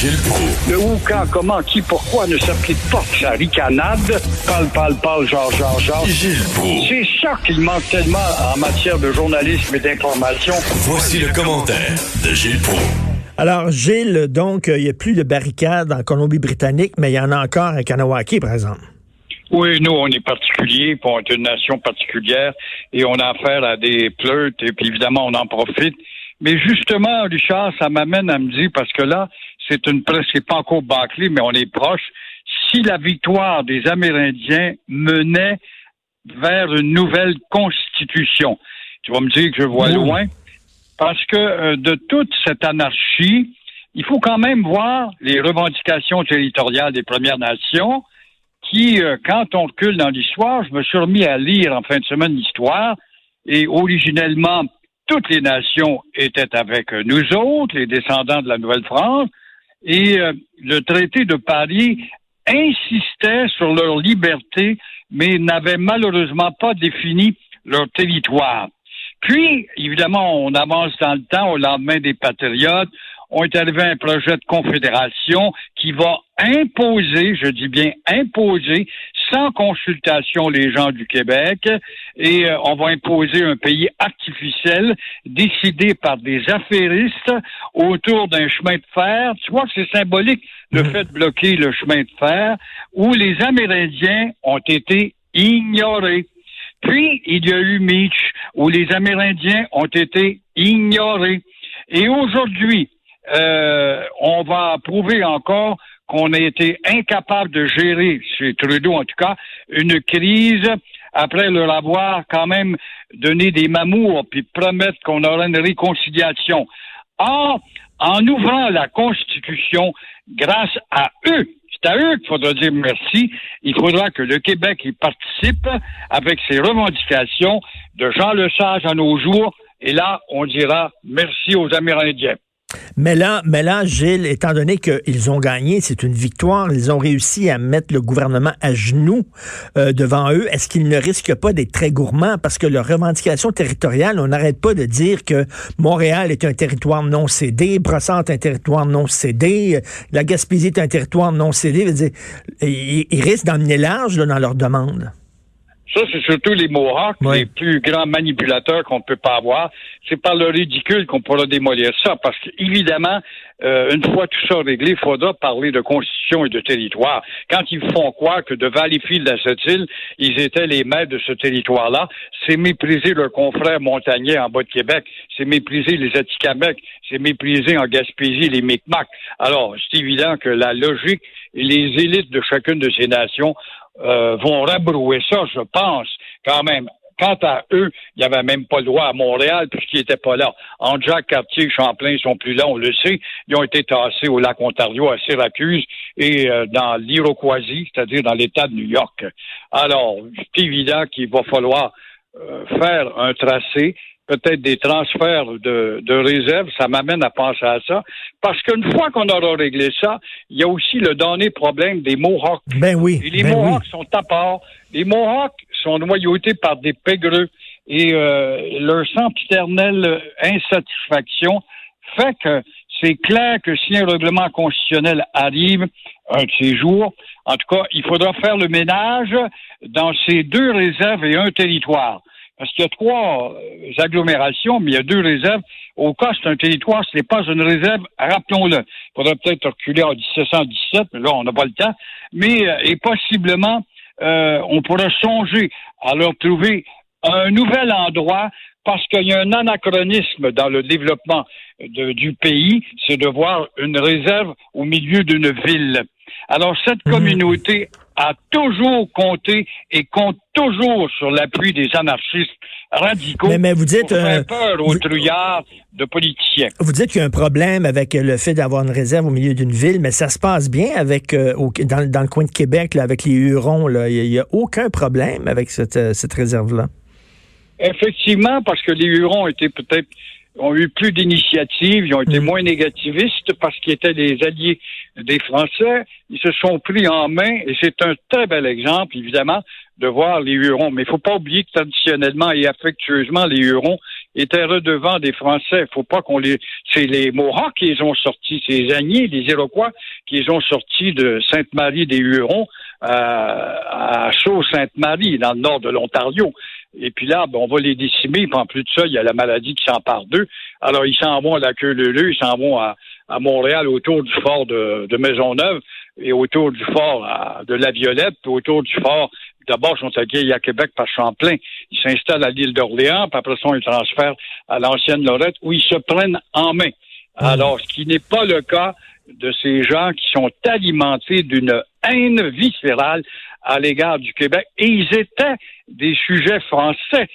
Gilles Proulx. Le où, quand, comment, qui, pourquoi ne s'applique pas sa ricanade? Parle, parle, parle, genre, genre, genre. Gilles Proulx. C'est ça qu'il manque tellement en matière de journalisme et d'information. Voici le commentaire de Gilles Proulx. Alors, Gilles, donc, euh, il n'y a plus de barricades en Colombie-Britannique, mais il y en a encore à Kanawaki, par exemple. Oui, nous, on est particulier, puis on est une nation particulière, et on a affaire à des pleutes, et puis évidemment, on en profite. Mais justement, Richard, ça m'amène à me dire, parce que là, c'est une presse, c'est pas encore bâclé, mais on est proche. Si la victoire des Amérindiens menait vers une nouvelle constitution, tu vas me dire que je vois loin, parce que euh, de toute cette anarchie, il faut quand même voir les revendications territoriales des Premières Nations, qui, euh, quand on recule dans l'histoire, je me suis remis à lire en fin de semaine l'histoire, et originellement, toutes les nations étaient avec nous autres, les descendants de la Nouvelle-France, et euh, le traité de Paris insistait sur leur liberté, mais n'avait malheureusement pas défini leur territoire. Puis, évidemment, on avance dans le temps au lendemain des Patriotes. On est arrivé à un projet de confédération qui va imposer, je dis bien imposer, sans consultation les gens du Québec, et euh, on va imposer un pays artificiel décidé par des affairistes autour d'un chemin de fer. Tu vois que c'est symbolique le fait de bloquer le chemin de fer, où les Amérindiens ont été ignorés. Puis, il y a eu Mitch, où les Amérindiens ont été ignorés. Et aujourd'hui, euh, on va prouver encore qu'on a été incapable de gérer, chez Trudeau en tout cas, une crise après leur avoir quand même donné des mamours puis promettre qu'on aurait une réconciliation. Or, en ouvrant la Constitution, grâce à eux, c'est à eux qu'il faudra dire merci. Il faudra que le Québec y participe avec ses revendications de Jean Lesage à nos jours. Et là, on dira merci aux Amérindiens. Mais là, mais là, Gilles, étant donné qu'ils ont gagné, c'est une victoire, ils ont réussi à mettre le gouvernement à genoux euh, devant eux. Est-ce qu'ils ne risquent pas d'être très gourmands? Parce que leur revendication territoriale, on n'arrête pas de dire que Montréal est un territoire non cédé, Brossard est un territoire non cédé, la Gaspésie est un territoire non cédé. Dire, Ils, ils risquent d'emmener large là, dans leurs demandes. Ça, c'est surtout les Mohawks, Oui. les plus grands manipulateurs qu'on ne peut pas avoir. C'est par le ridicule qu'on pourra démolir ça, parce qu'évidemment, euh, une fois tout ça réglé, il faudra parler de constitution et de territoire. Quand ils font croire que de Valleyfield à cette île, ils étaient les maîtres de ce territoire-là, c'est mépriser leurs confrères montagnais en bas de Québec, c'est mépriser les Atikamekw, c'est mépriser en Gaspésie les Micmacs. Alors, c'est évident que la logique et les élites de chacune de ces nations euh, vont rabrouer ça, je pense, quand même. Quant à eux, il n'y avait même pas le droit à Montréal puisqu'ils n'étaient pas là. Jacques Cartier Champlain sont plus là, on le sait. Ils ont été tassés au lac Ontario, à Syracuse et euh, dans l'Iroquoisie, c'est-à-dire dans l'État de New York. Alors, c'est évident qu'il va falloir euh, faire un tracé, peut-être des transferts de, de réserves, ça m'amène à penser à ça, parce qu'une fois qu'on aura réglé ça, il y a aussi le dernier problème des Mohawks. Ben oui. Et les ben oui. Mohawks sont à part. Les Mohawks sont noyautés par des pégreux. Et euh, leur sempiternelle insatisfaction fait que c'est clair que si un règlement constitutionnel arrive un de ces jours, en tout cas, il faudra faire le ménage dans ces deux réserves et un territoire. Parce qu'il y a trois euh, agglomérations, mais il y a deux réserves. Au cas, c'est un territoire, ce n'est pas une réserve, rappelons-le. Il faudrait peut-être reculer en 1717, mais là, on n'a pas le temps. Mais, euh, et possiblement, euh, on pourrait songer à leur trouver un nouvel endroit parce qu'il y a un anachronisme dans le développement de- du pays, c'est de voir une réserve au milieu d'une ville. Alors, cette Mhm. communauté a toujours compté et compte toujours sur l'appui des anarchistes radicaux Mais- mais vous dites, pour faire euh, peur aux vous- trouillards de politiciens. Vous dites qu'il y a un problème avec le fait d'avoir une réserve au milieu d'une ville, mais ça se passe bien avec euh, au- dans, dans le coin de Québec, là, avec les Hurons. Il n'y a, aucun problème avec cette, euh, cette réserve-là? Effectivement, parce que les Hurons étaient peut-être ont eu plus d'initiatives, ils ont été Mm. moins négativistes parce qu'ils étaient des alliés des Français. Ils se sont pris en main et c'est un très bel exemple, évidemment, de voir les Hurons. Mais il faut pas oublier que traditionnellement et affectueusement, les Hurons étaient redevants des Français. Faut pas qu'on les... C'est les Mohawks qui les ont sortis, c'est les Agnés, les Iroquois qui les ont sortis de Sainte-Marie des Hurons euh, à Sault-Sainte-Marie, dans le nord de l'Ontario. Et puis là, ben, on va les décimer. Puis en plus de ça, il y a la maladie qui s'empare d'eux. Alors, ils s'en vont à la queue leu ils s'en vont à, à Montréal autour du fort de, Maisonneuve et autour du fort à- de la Violette, autour du fort. D'abord, ils sont accueillis à Québec par Champlain. Ils s'installent à l'île d'Orléans, puis après ça, ils transfèrent à l'ancienne Lorette, où ils se prennent en main. Alors, ce qui n'est pas le cas de ces gens qui sont alimentés d'une haine viscérale à l'égard du Québec. Et ils étaient des sujets français,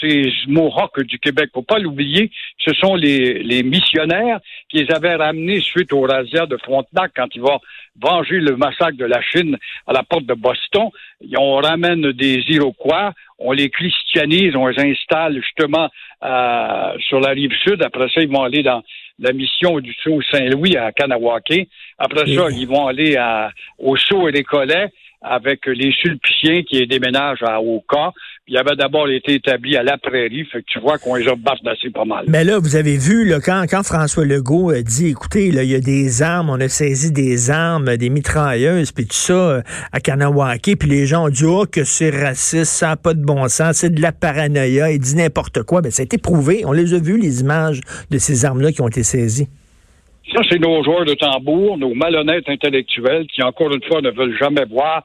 ces Mohawks du Québec. Faut pas l'oublier, ce sont les, les missionnaires qui les avaient ramenés suite au razzia de Frontenac quand ils vont venger le massacre de la Chine à la porte de Boston. Et On ramène des Iroquois, on les christianise, on les installe justement euh, sur la rive sud. Après ça, ils vont aller dans la mission du Sault Saint-Louis à Kanawake. Après ça, ils vont aller à, au Sault et les Collets avec les Sulpiciens qui déménagent à Oka. Il avait d'abord été établi à la Prairie, fait que tu vois qu'on les a bardassés pas mal. Mais là, vous avez vu, là, quand, quand François Legault a dit, écoutez, là, il y a des armes, on a saisi des armes, des mitrailleuses, puis tout ça, euh, à Kanawake, puis les gens ont dit, oh, que c'est raciste, ça n'a pas de bon sens, c'est de la paranoïa, il dit n'importe quoi. Ben, ça a été prouvé. On les a vus, les images de ces armes-là qui ont été saisies. Ça, c'est nos joueurs de tambour, nos malhonnêtes intellectuels qui, encore une fois, ne veulent jamais voir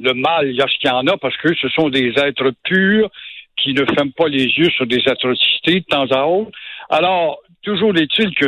le mal, il y en a, parce que ce sont des êtres purs qui ne ferment pas les yeux sur des atrocités de temps à autre. Alors, toujours est-il que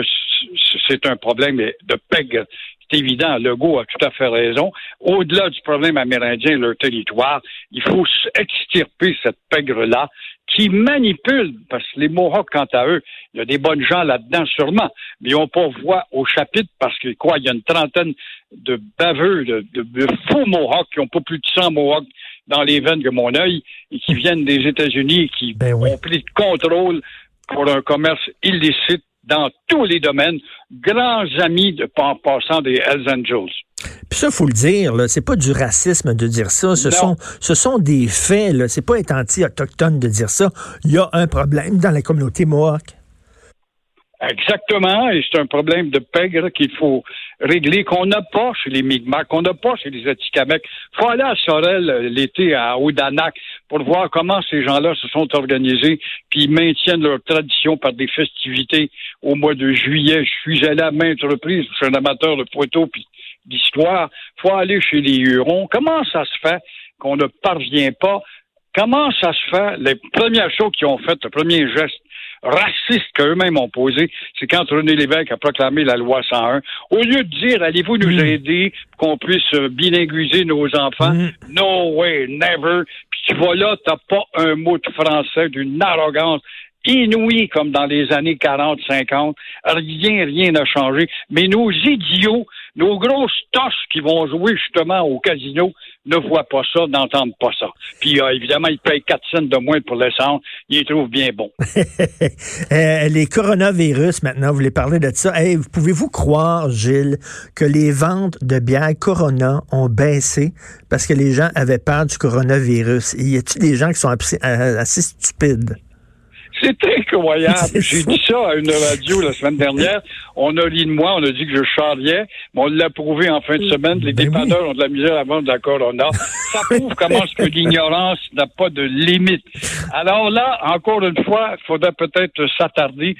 c'est un problème de pègre. C'est évident, Legault a tout à fait raison. Au-delà du problème amérindien et leur territoire, il faut extirper cette pègre-là qui manipule, parce que les Mohawks, quant à eux, il y a des bonnes gens là-dedans sûrement, mais ils n'ont pas voix au chapitre parce que quoi, il y a une trentaine de baveux, de, de- de faux Mohawks qui n'ont pas plus de 100 Mohawks dans les veines que mon œil et qui viennent des États-Unis et qui Ben oui. ont pris le contrôle pour un commerce illicite dans tous les domaines, grands amis de en passant des Hells Angels. Puis ça, faut le dire, c'est pas du racisme de dire ça. Ce Non. sont, ce sont des faits. C'est pas être anti-autochtone de dire ça. Il y a un problème dans la communauté Mohawk. Exactement, et c'est un problème de pègre qu'il faut régler, qu'on n'a pas chez les Mi'kmaq, qu'on n'a pas chez les Atikamekw. faut aller à Sorel euh, l'été à Odanak pour voir comment ces gens-là se sont organisés, puis ils maintiennent leur tradition par des festivités au mois de juillet. Je suis allé à maintes reprises, je suis un amateur de photos puis d'histoire. faut aller chez les Hurons. Comment ça se fait qu'on ne parvient pas Comment ça se fait? Les premières choses qu'ils ont faites, le premier geste raciste qu'eux-mêmes ont posé, c'est quand René Lévesque a proclamé la loi 101. Au lieu de dire, allez-vous nous Mm. aider pour qu'on puisse euh, bilinguiser nos enfants? Mm. No way, never. Puis tu vois là, t'as pas un mot de français d'une arrogance inouïe comme dans les années 40, 50. Rien, rien n'a changé. Mais nos idiots, nos grosses tosses qui vont jouer justement au casino ne voient pas ça, n'entendent pas ça. Puis euh, évidemment, ils payent 4 cents de moins pour l'essence. Ils les trouvent bien bons. Euh, les coronavirus, maintenant, vous voulez parler de ça. Hey, pouvez-vous croire, Gilles, que les ventes de bière Corona ont baissé parce que les gens avaient peur du coronavirus? Y a-t-il des gens qui sont assez, euh, assez stupides? C'est incroyable. J'ai dit ça à une radio la semaine dernière. On a ri de moi, on a dit que je charriais, mais on l'a prouvé en fin de semaine. Les Ben oui. dépanneurs ont de la misère à vendre de la Corona. Ça prouve comment est-ce que l'ignorance n'a pas de limite. Alors là, encore une fois, il faudrait peut-être s'attarder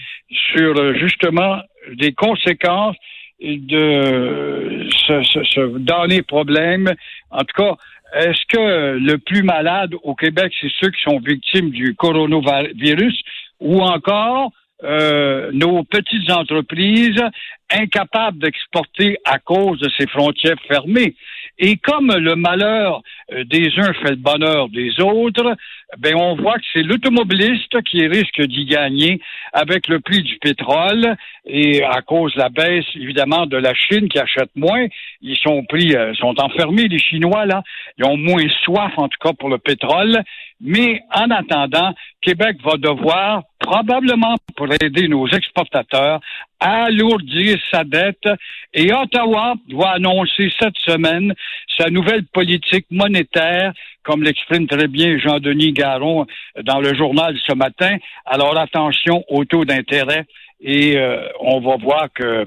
sur euh, justement des conséquences de ce, ce, ce- dans les problèmes. En tout cas, est-ce que le plus malade au Québec, c'est ceux qui sont victimes du coronavirus ou encore euh, nos petites entreprises incapables d'exporter à cause de ces frontières fermées? Et comme le malheur euh, des uns fait le bonheur des autres, ben on voit que c'est l'automobiliste qui risque d'y gagner avec le prix du pétrole. Et à cause de la baisse évidemment de la Chine qui achète moins, ils sont pris euh, sont enfermés les Chinois là, ils ont moins soif en tout cas pour le pétrole, mais en attendant, Québec va devoir probablement pour aider nos exportateurs alourdir sa dette et Ottawa doit annoncer cette semaine sa nouvelle politique monétaire, comme l'exprime très bien Jean-Denis Garon dans le journal ce matin. Alors attention au taux d'intérêt et euh, on va voir que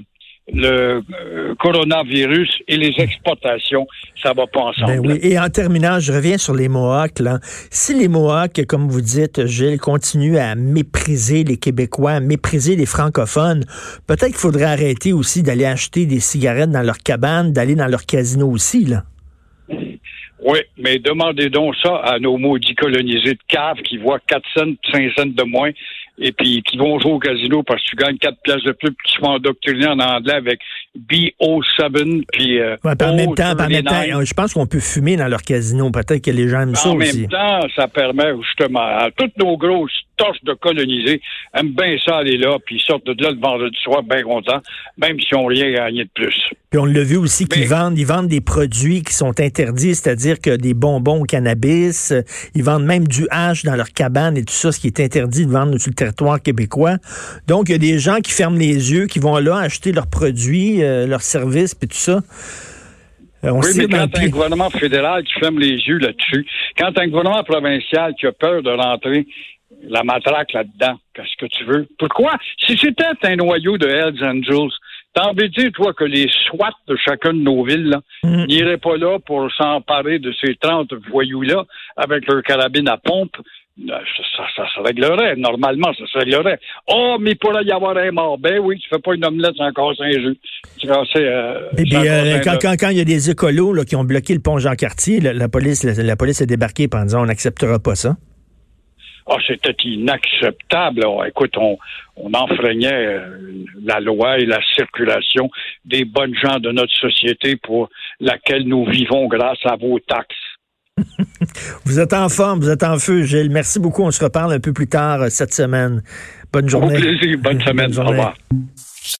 le euh, coronavirus et les exportations, ça va pas ensemble. Ben oui. Et en terminant, je reviens sur les Mohawks. Là. Si les Mohawks, comme vous dites, Gilles, continuent à mépriser les Québécois, à mépriser les francophones, peut-être qu'il faudrait arrêter aussi d'aller acheter des cigarettes dans leur cabane, d'aller dans leur casino aussi. Là. Oui, mais demandez donc ça à nos maudits colonisés de cave qui voient 4 cents, 5 cents de moins et puis qui vont jouer au casino parce que tu gagnes 4 pièces de plus puis qui se font endoctriner en anglais avec BO7 puis euh, ouais, en même temps, en même temps, je pense qu'on peut fumer dans leur casino. Peut-être que les gens aiment ça aussi. En même temps, ça permet justement à toutes nos grosses torches de colonisés aiment bien ça aller là puis ils sortent de là le vendredi soir bien contents, même s'ils n'ont rien gagné de plus. Puis on l'a vu aussi qu'ils vendent, ils vendent des produits qui sont interdits, c'est-à-dire que des bonbons au cannabis, ils vendent même du hache dans leur cabane et tout ça, ce qui est interdit de vendre sur le territoire québécois. Donc il y a des gens qui ferment les yeux, qui vont là acheter leurs produits, euh, leurs services, puis tout ça. Euh, on oui, mais quand un gouvernement fédéral qui ferme les yeux là-dessus, quand un gouvernement provincial qui a peur de rentrer la matraque là-dedans, qu'est-ce que tu veux? Pourquoi? Si c'était un noyau de Hells Angels, T'as envie de dire, toi, que les SWAT de chacune de nos villes mm. n'iraient pas là pour s'emparer de ces 30 voyous-là avec leur carabine à pompe? Euh, ça, ça, se réglerait. Normalement, ça se réglerait. Oh, mais il pourrait y avoir un mort. Ben oui, tu fais pas une omelette sans casser un jeu. Tu euh, euh, quand, quand, quand, il y a des écolos là, qui ont bloqué le pont Jean-Cartier, la, police, la, la, police est débarquée en disant on n'acceptera pas ça. Ah, c'était inacceptable. écoute, on, on enfreignait euh, la loi et la circulation des bonnes gens de notre société pour laquelle nous vivons grâce à vos taxes. vous êtes en forme, vous êtes en feu, Gilles. Merci beaucoup. On se reparle un peu plus tard euh, cette semaine. Bonne journée. Au plaisir. Bonne semaine. Bonne Au revoir.